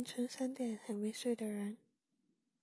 凌晨三点还没睡的人。